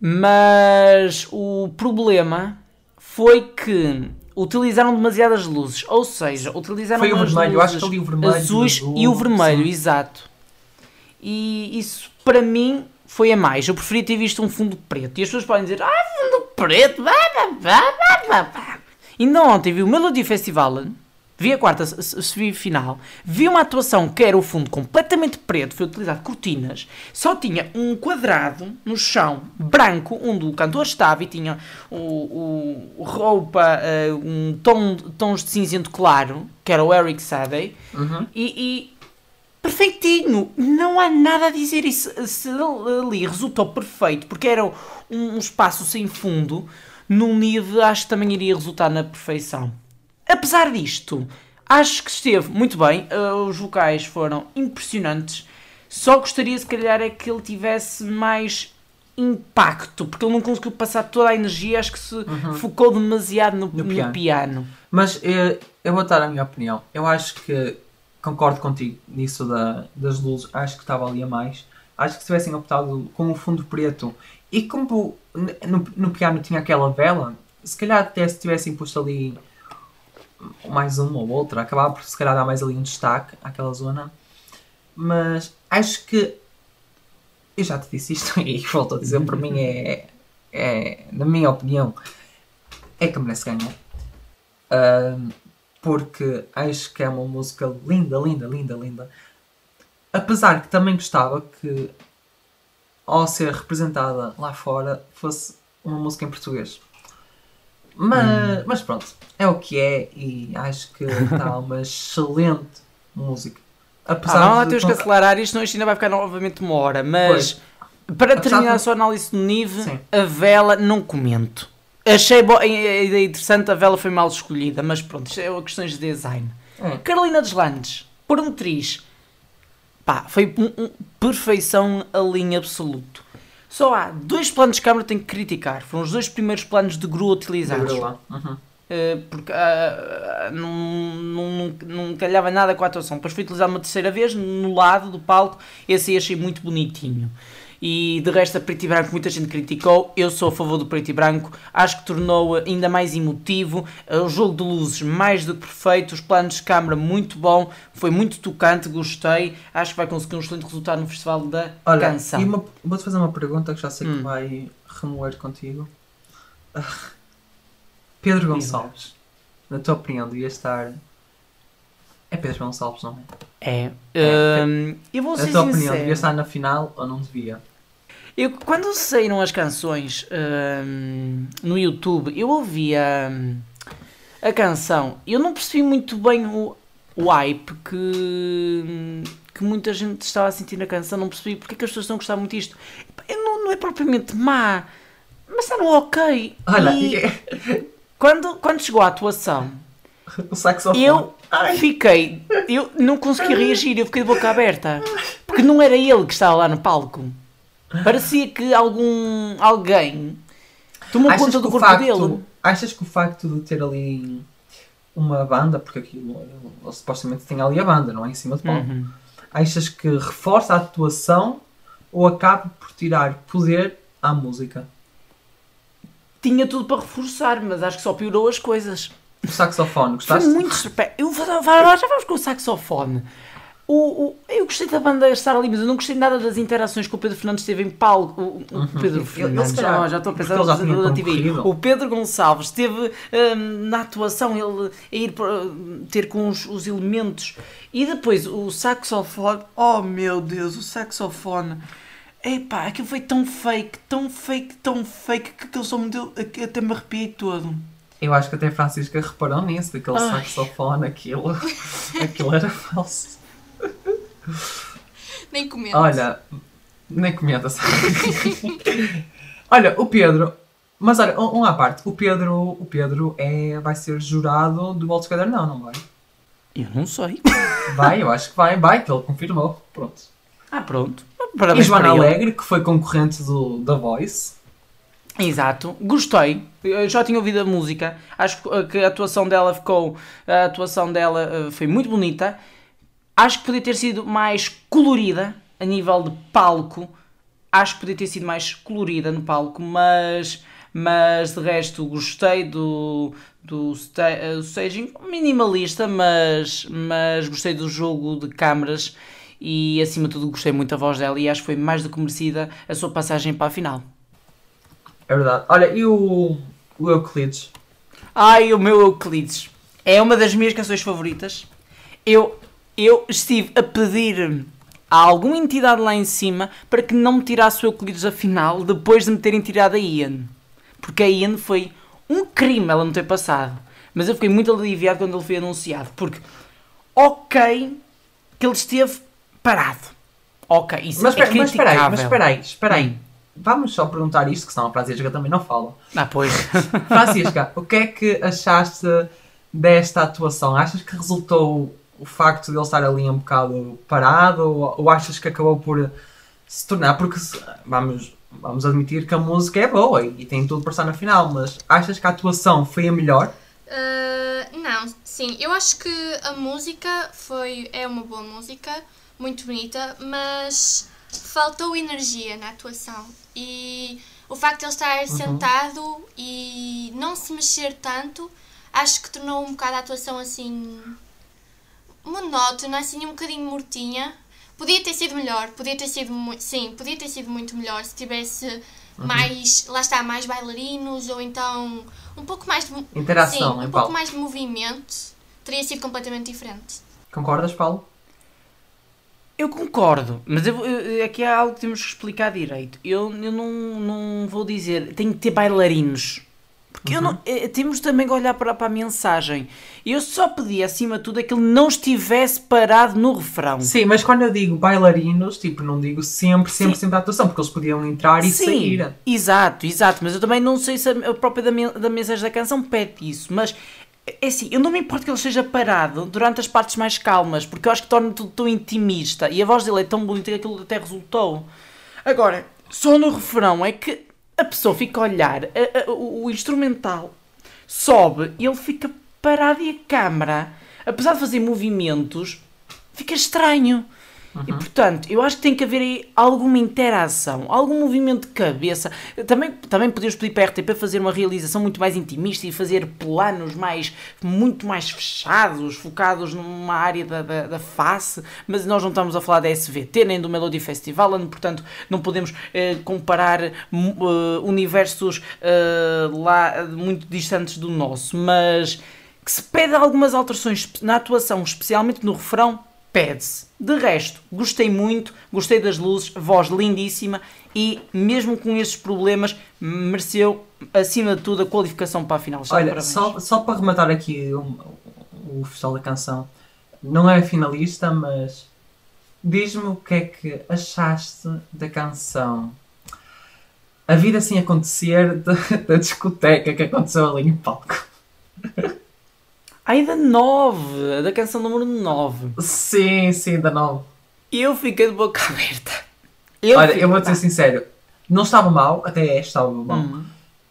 mas o problema foi que utilizaram demasiadas luzes, ou seja, utilizaram Foi o vermelho, eu acho luzes que ali o vermelho azuis e o azul, e o vermelho, sim. exato. E isso para mim foi a mais. Eu preferia ter visto um fundo preto. E as pessoas podem dizer, ah, fundo preto, blá, blá, blá, blá, blá." Ainda ontem vi o Melody Festival, vi a quarta semifinal, vi uma atuação que era o fundo completamente preto, foi utilizado cortinas, só tinha um quadrado no chão, branco, onde o cantor estava e tinha o, o- roupa, eh, um tom, tons de cinzento claro, que era o Eric Sadie, Uhum. e, e perfeitinho, não há nada a dizer. Isso se ali resultou perfeito, porque era um, um espaço sem fundo, num nível acho que também iria resultar na perfeição. Apesar disto, acho que esteve muito bem, eh, os vocais foram impressionantes. Só gostaria, se calhar, é que ele tivesse mais impacto, porque ele não conseguiu passar toda a energia, acho que se focou demasiado no, no piano. piano. Mas eh, eu vou dar a minha opinião. Eu acho que concordo contigo nisso da, das luzes. Acho que estava ali a mais. Acho que se tivessem optado com o fundo preto e como no, no piano tinha aquela vela, se calhar até se tivessem posto ali mais uma ou outra, acabava por se calhar dar mais ali um destaque àquela zona. Mas acho que eu já te disse isto e volto a dizer, para mim é, é, na minha opinião, é que merece ganhar. Ahm, porque acho que é uma música linda, linda, linda, linda. Apesar que também gostava que, ao ser representada lá fora, fosse uma música em português. Mas, mas pronto, é o que é e acho que está uma excelente música. Apesar Ah, não, de temos que acelerar isto, senão isto ainda vai ficar novamente uma hora. Mas para Apesar terminar de- a sua análise nível, Sim. a vela não comento. Achei bo- a a ideia interessante, a vela foi mal escolhida, mas pronto, isto é questões de design. É. Carolina Deslandes, promotriz, pá, foi um- um- perfeição a linha absoluto. Só há dois planos de câmara que tenho que criticar. Foram os dois primeiros planos de grua utilizados. Uhum. Uh, porque não, não, não, não calhava nada com a atuação. Depois foi utilizado uma terceira vez no lado do palco. Esse aí achei muito bonitinho. E de resto, a preto e branco, muita gente criticou. Eu sou a favor do preto e branco. Acho que tornou ainda mais emotivo. O jogo de luzes mais do que perfeito. Os planos de câmara muito bom. Foi muito tocante, gostei. Acho que vai conseguir um excelente resultado no Festival da Olha, Canção. uma- vou-te fazer uma pergunta que já sei Hum. que vai remoer contigo. Ah, Pedro Gonçalves, na tua opinião, devia estar. É Pedro Gonçalves, não é? É. É, hum, eu vou Na ser tua opinião, sincero. devia estar na final ou não devia? Eu, quando saíram as canções hum, no YouTube, eu ouvia hum, a canção. Eu não percebi muito bem o, o hype que, hum, que muita gente estava a sentir na canção. Não percebi porque é que as pessoas estão a gostar muito disto. Não, não é propriamente má, mas está no ok. Olha, E quando, quando chegou a atuação, o saxofone. eu Ai. fiquei. Eu não consegui reagir, eu fiquei de boca aberta. Porque não era ele que estava lá no palco. Parecia que algum. alguém tomou Achas conta do corpo facto, dele. Achas que o facto de ter ali uma banda, porque aquilo ele supostamente tem ali a banda, não é? Em cima de palco. Uhum. Achas que reforça a atuação ou acaba por tirar poder à música? Tinha tudo para reforçar, mas acho que só piorou as coisas. O saxofone, Foi gostaste? muito surpre- Eu já vamos com o saxofone. O, o- eu gostei da banda estar ali, mas eu não gostei nada das interações que o Pedro Fernandes teve em palco. O, o Pedro Ele- Fernandes, ele se calhar, já, já estou a pensar já no tinha da TV. O Pedro Gonçalves esteve hum, na atuação, ele a ir ter com os, os elementos. E depois o saxofone, oh meu Deus, o saxofone. Epá, aquilo foi tão fake, tão fake, tão fake que aquele som me deu, até me arrepiei todo. Eu acho que até a Francisca reparou nisso, daquele Ai. saxofone, aquilo, aquilo era falso. Nem comento. Olha, nem comenta, sabe? olha, o Pedro, mas olha, um, um à parte, o Pedro, o Pedro é, vai ser jurado do All Together não, não vai? Eu não sei. Vai, eu acho que vai, vai, que ele confirmou, pronto. Ah, pronto. E Parabéns Joana para ele. Alegre, que foi concorrente do The Voice, Exato, gostei. Eu já tinha ouvido a música. Acho que- que a atuação dela ficou. A atuação dela eh, foi muito bonita. Acho que podia ter sido mais colorida a nível de palco. Acho que podia ter sido mais colorida no palco, mas. Mas de resto gostei do, do eh, staging minimalista, mas, mas gostei do jogo de câmaras e acima de tudo gostei muito da voz dela e acho que foi mais do que merecida a sua passagem para a final. é verdade. Olha, e o, o Euclides? Ai, o meu Euclides. É uma das minhas canções favoritas. Eu, eu estive a pedir a alguma entidade lá em cima para que não me tirasse o Euclides da final depois de me terem tirado a Ian. Porque a Ian foi um crime ela não ter passado. Mas eu fiquei muito aliviado quando ele foi anunciado. Porque, ok, que ele esteve parado. Ok, isso Mas, é espera- mas espera aí, mas espera aí, espera aí. Hum. Vamos só perguntar isto, que senão a Francisca também não fala. Ah, pois. Francisca, o que é que achaste desta atuação? Achas que resultou o facto de ele estar ali um bocado parado ou, ou achas que acabou por se tornar? Porque se- vamos, vamos admitir que a música é boa e, e tem tudo para estar na final, mas achas que a atuação foi a melhor? Uh, não, sim, eu acho que a música foi é uma boa música, muito bonita, mas faltou energia na atuação. E o facto de ele estar sentado e não se mexer tanto, acho que tornou um bocado a atuação assim monótona, assim um bocadinho mortinha. Podia ter sido melhor, podia ter sido muito, sim, podia ter sido muito melhor se tivesse mais, lá está, mais bailarinos ou então um pouco mais de Interação sim, um pouco mais de movimento, teria sido completamente diferente. Concordas, Paulo? Eu concordo, mas eu, eu- aqui há algo que temos que explicar direito. Eu, eu não, não vou dizer, tem que ter bailarinos. Porque eu não, eh, temos também que olhar para, para a mensagem. Eu só pedi, acima de tudo, é que ele não estivesse parado no refrão. Sim, mas quando eu digo bailarinos, tipo, não digo sempre, sempre, Sim. sempre a atuação, porque eles podiam entrar e Sim, sair. exato, exato. Mas eu também não sei se a, a própria da, men- da mensagem da canção pede isso. Mas é assim, eu não me importo que ele esteja parado durante as partes mais calmas, porque eu acho que torna tudo tão intimista e a voz dele é tão bonita que aquilo até resultou. Agora, só no refrão é que a pessoa fica a olhar, a- a- o, instrumental sobe e ele fica parado e a câmara, apesar de fazer movimentos, fica estranho. E portanto, eu acho que tem que haver aí alguma interação, algum movimento de cabeça. Também, também podemos pedir para a RTP fazer uma realização muito mais intimista e fazer planos mais, muito mais fechados, focados numa área da, da, da face, mas nós não estamos a falar da SVT nem do Melody Festival, portanto não podemos eh, comparar mu- eh, universos eh, lá muito distantes do nosso, mas que se pede algumas alterações na atuação, especialmente no refrão, pede-se. De resto, gostei muito, gostei das luzes, voz lindíssima e, mesmo com estes problemas, mereceu, acima de tudo, a qualificação para a final. De Olha, só, só para rematar aqui o, o Festival da Canção, não é finalista, mas diz-me o que é que achaste da canção A Vida Sem Acontecer da, da discoteca que aconteceu ali em palco. Ai, da 9, da canção número 9. Sim, sim, da nova. Eu fiquei de boca aberta. Eu Olha, eu vou-te ser sincero, não estava mal, até estava mal, Hum.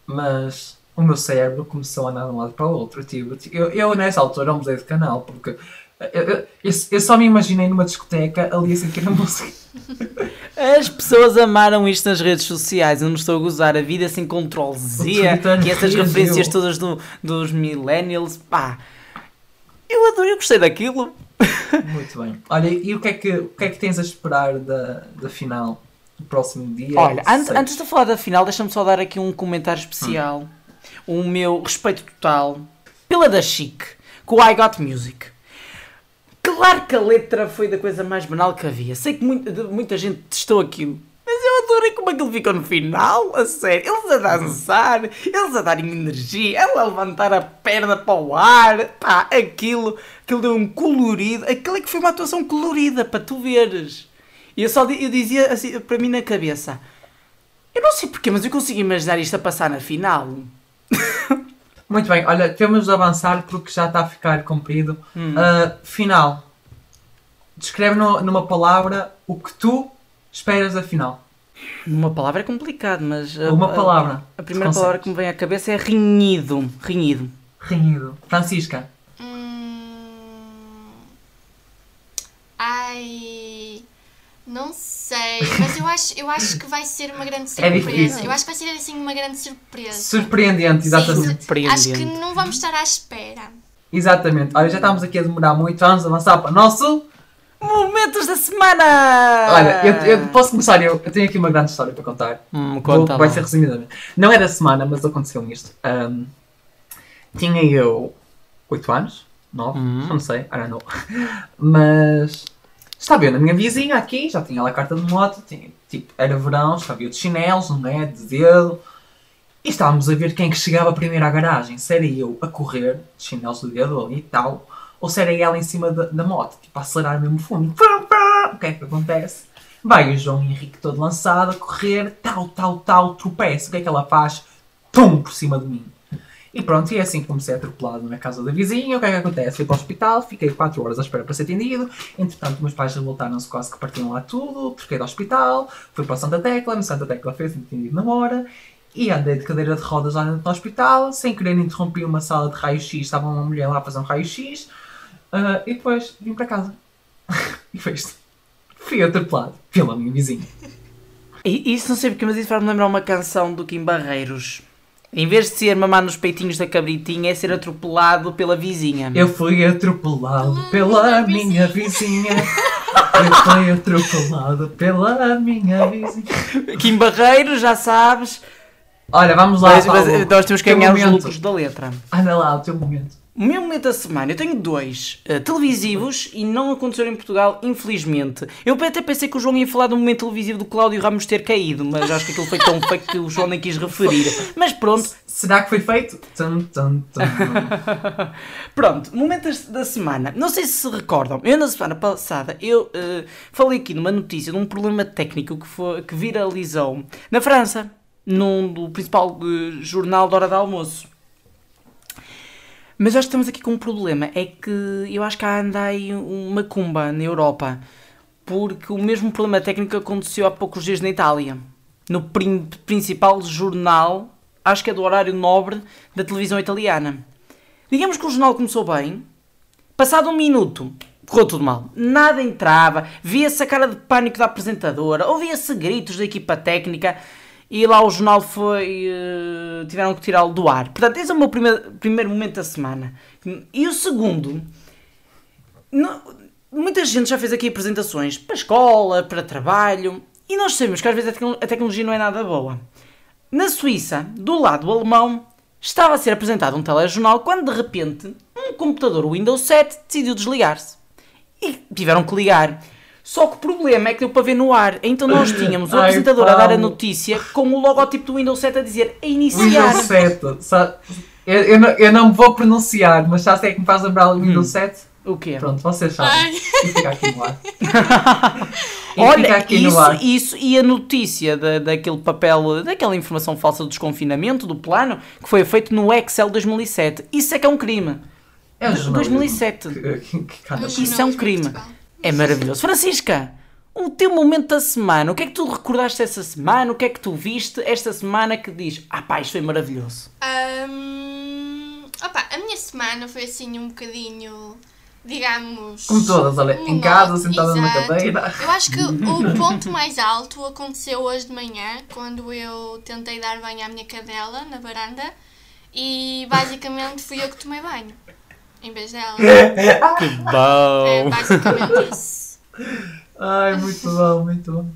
mas o meu cérebro começou a andar de um lado para o outro. Tipo, eu, eu nessa altura mudei de canal, porque eu, eu, eu- só me imaginei numa discoteca ali a sentir a música. As pessoas amaram isto nas redes sociais. Eu não estou a gozar. A vida sem controle. Twitter e essas referências todas do- dos millennials. Pá, eu adorei, eu gostei daquilo. Muito bem. Olha, e o que é que, o que, é que tens a esperar da, da final do próximo dia? Olha, an- Sei. antes de falar da final, deixa-me só dar aqui um comentário especial. O meu respeito total pela da Chic, com o I Got Music. Claro que a letra foi da coisa mais banal que havia. Sei que muito- muita gente testou aquilo. Mas eu adorei como aquilo ficou no final, a sério. Eles a dançar, eles a darem energia, ela a levantar a perna para o ar. Pá, aquilo, aquilo deu um colorido. Aquilo é que foi uma atuação colorida, para tu veres. E eu só eu dizia assim, para mim na cabeça: Eu não sei porquê, mas eu consigo imaginar isto a passar na final. Muito bem, olha, temos de avançar porque já está a ficar comprido. Hum. Ah, final. Descreve no- numa palavra o que tu esperas da final. Uma palavra é complicado, mas. a- Uma a- palavra. A, primeira Consegues. palavra que me vem à cabeça é renhido. Renhido. Renhido. Francisca. Hum... Ai. Não sei, mas eu acho, eu acho que vai ser uma grande surpresa. É difícil. eu acho que vai ser assim uma grande surpresa. Surpreendente, exatamente. Sim, Surpreendente. acho que não vamos estar à espera. Exatamente. Olha, já estamos aqui a demorar muito. Vamos avançar para o nosso. Momentos da semana! Olha, eu, eu posso começar. Eu, eu tenho aqui uma grande história para contar. Hum, Vou- conta vai lá. ser resumidamente. Não é da semana, mas aconteceu-me isto. Ahm, tinha eu 8 anos, 9, Hum. não sei, I don't know. Mas estava eu na minha vizinha aqui, já tinha lá a carta de moto, tinha, tipo, era verão, estava eu de chinelos, não é? De dedo. E estávamos a ver quem que chegava primeiro à garagem. Se era eu a correr, de chinelos de dedo ali e tal, ou se era ela em cima da, da moto, tipo, a acelerar mesmo fundo. O que é que acontece? Vai o João Henrique todo lançado a correr, tal, tal, tal, tropeça. O que é que ela faz? Pum, por cima de mim. E pronto, e é assim que comecei atropelado na casa da vizinha. O que é que acontece? Fui para o hospital, fiquei 4 horas à espera para ser atendido. Entretanto, meus pais voltaram-se quase que partiam lá tudo. Troquei de hospital, fui para o Santa Tecla. No Santa Tecla fez atendido na hora. E andei de cadeira de rodas lá dentro do hospital. Sem querer, interrompi uma sala de raio-x. Estava uma mulher lá a fazer um raio-x. Ah, e depois vim para casa. e foi isto. Fui atropelado pela minha vizinha. E isso não sei porque, mas isso faz-me lembrar uma canção do Kim Barreiros. Em vez de ser mamar nos peitinhos da cabritinha, é ser atropelado pela vizinha. Eu fui atropelado pela minha vizinha. Eu fui atropelado pela minha vizinha. Kim Barreiros, já sabes. Olha, vamos lá. Mas, mas Paulo. nós temos que ganhar os momento. lucros da letra. Anda lá, o teu momento. O meu momento da semana, eu tenho dois eh, televisivos e não aconteceram em Portugal, infelizmente. Eu até pensei que o João ia falar do momento televisivo do Cláudio Ramos ter caído, mas acho que aquilo foi tão feio que o João nem quis referir. Mas pronto, Será que foi feito? Tum, tum, tum. Pronto, momento da semana. Não sei se se recordam, eu na semana passada eu eh, falei aqui numa notícia de um problema técnico que, foi, que viralizou na França, num do principal eh, jornal da hora de almoço. Mas acho que estamos aqui com um problema, é que eu acho que há anda aí uma cumba na Europa, porque o mesmo problema técnico aconteceu há poucos dias na Itália, no principal jornal, acho que é do horário nobre da televisão italiana. Digamos que o jornal começou bem, passado um minuto, correu tudo mal. Nada entrava, via-se a cara de pânico da apresentadora, ouvia-se gritos da equipa técnica e lá o jornal foi. eh, tiveram que tirá-lo do ar. Portanto, esse é o meu primeiro, primeiro momento da semana. E o segundo. não- muita gente já fez aqui apresentações para escola, para trabalho, e nós sabemos que às vezes a tecnologia não é nada boa. Na Suíça, do lado alemão, estava a ser apresentado um telejornal quando de repente um computador Windows 7 decidiu desligar-se. E tiveram que ligar. Só que o problema é que deu para ver no ar. Então nós tínhamos o Ai, apresentador a dar a Paulo. notícia com o logotipo do Windows 7 a dizer a iniciar. Windows 7. sa- Eu, eu, não, eu não vou pronunciar, mas já sei que me faz lembrar o Windows 7. O quê? Pronto, vocês sabem. Ai. E fica aqui no ar. E fica Olha, aqui no isso, ar. isso e a notícia da, daquele papel, daquela informação falsa do desconfinamento, do plano, que foi feito no Excel 2007. Isso é que é um crime. É o jornalismo 2007. Que, que, que cada- Os Isso é um crime. Portugal. É maravilhoso. Francisca, o teu momento da semana, o que é que tu recordaste essa semana? O que é que tu viste esta semana que diz, ah pá, isto foi maravilhoso? Hum, opa, a minha semana foi assim um bocadinho, digamos. Como todas, olha, em casa, sentada numa cadeira. Eu acho que o ponto mais alto aconteceu hoje de manhã, quando eu tentei dar banho à minha cadela na varanda e basicamente fui eu que tomei banho, em vez dela. Que É bom! basicamente isso. Ai, muito bom, muito bom.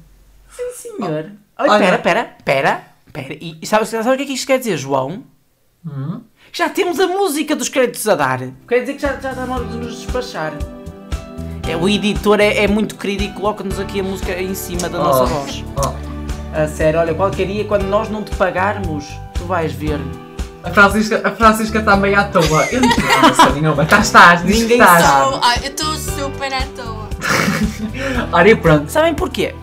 Senhor. Olha, Olha. pera, pera, pera, pera. E e sabe, sabe o que é que isto quer dizer, João? Hum? Já temos a música dos créditos a dar. Quer dizer que já, já está na hora de nos despachar. É, o editor é, é muito querido e coloca-nos aqui a música em cima da nossa Oh, voz. oh. A sério, olha, qualquer dia quando nós não te pagarmos, tu vais ver. A Francisca, a Francisca está meio à toa. Eu não sei nenhuma. Estás, estás, diz que Ninguém estás. sabe. Ah, eu estou super à toa. Ora, e pronto. Sabem porquê?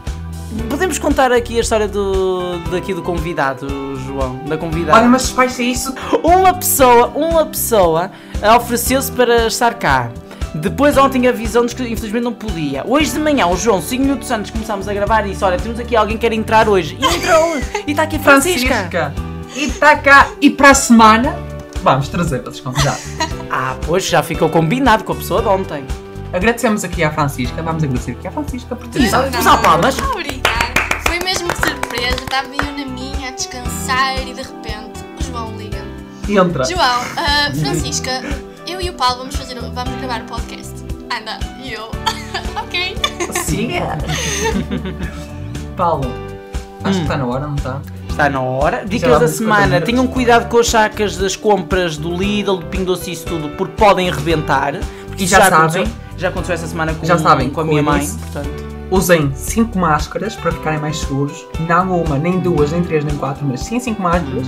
Podemos contar aqui a história do, daqui do convidado, João, da convidada. Olha, mas ser isso. Uma pessoa, uma pessoa ofereceu-se para estar cá. Depois ontem avisou-nos que infelizmente não podia. Hoje de manhã, o João, 5 minutos antes começámos a gravar e disse, olha, temos aqui alguém que quer entrar hoje. E entrou! e está aqui a Francisca. Francisca. E está cá. E para a semana, vamos trazer para convidados. Ah, pois já ficou combinado com a pessoa de ontem. Agradecemos aqui à Francisca. Vamos agradecer aqui à Francisca por ter estado. Vamos palmas. Obrigada. Foi mesmo de surpresa. Estava eu na minha a descansar e de repente o João liga-me. Entra. João, ah, Francisca, eu e o Paulo vamos fazer, o- vamos gravar o podcast. Anda, e eu. ok. Siga. Paulo, acho que está na hora, não está? Está na hora. Dicas lá da semana. comentários. Tenham cuidado com as sacas das compras do Lidl, do Pingo Doce e isso tudo, porque podem arrebentar. Porque Já já, sabem. aconteceu, já aconteceu essa semana com, Já sabem, com a minha mãe. isso. Portanto, Usem 5 máscaras para ficarem mais seguros. Não uma, nem duas, nem três, nem quatro, mas sim 5 máscaras.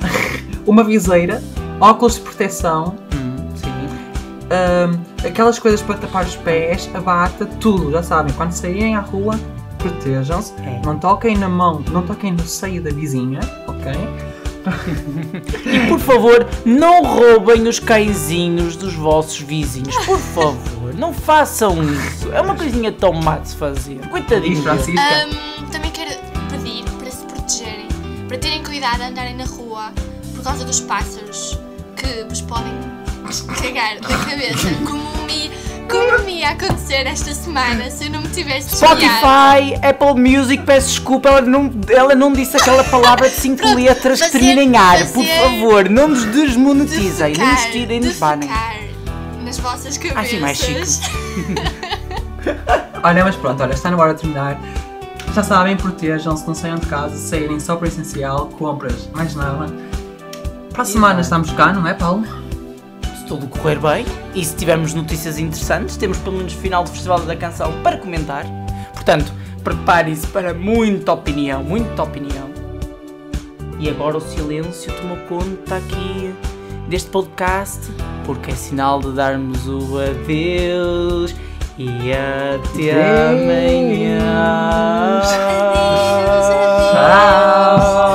uma viseira, óculos de proteção, hum, sim. hum, aquelas coisas para tapar os pés, a bata, tudo, já sabem. Quando saírem à rua, protejam-se. É. Não toquem na mão, não toquem no seio da vizinha, ok? E por favor, não roubem os cãezinhos dos vossos vizinhos. Por favor, não façam isso. É uma coisinha tão má de se fazer. Coitadinho. Ahm, também quero pedir para se protegerem, para terem cuidado a andarem na rua por causa dos pássaros que vos podem cagar da cabeça, como como me ia acontecer esta semana se eu não me tivesse. Spotify, Apple Music, peço desculpa, ela não, ela não disse aquela palavra de 5 Pronto, letras que termina em ar. Por favor, não nos desmonetizem, nem Defecar, nos tirem, nos banem. nas vossas cabeças. Assim mais chique. Olha, mas pronto, olha, está na hora de terminar. Já sabem, protejam-se, não saiam de casa, saírem só para o essencial, compras, mais nada. Para a semana estamos cá, não é, Paulo? Tudo correr bem e se tivermos notícias interessantes, temos pelo menos o final do Festival da Canção para comentar. Portanto, preparem-se para muita opinião, muita opinião. E agora o silêncio tomou conta aqui deste podcast, porque é sinal de darmos o adeus e até Adeus. amanhã. Paulo,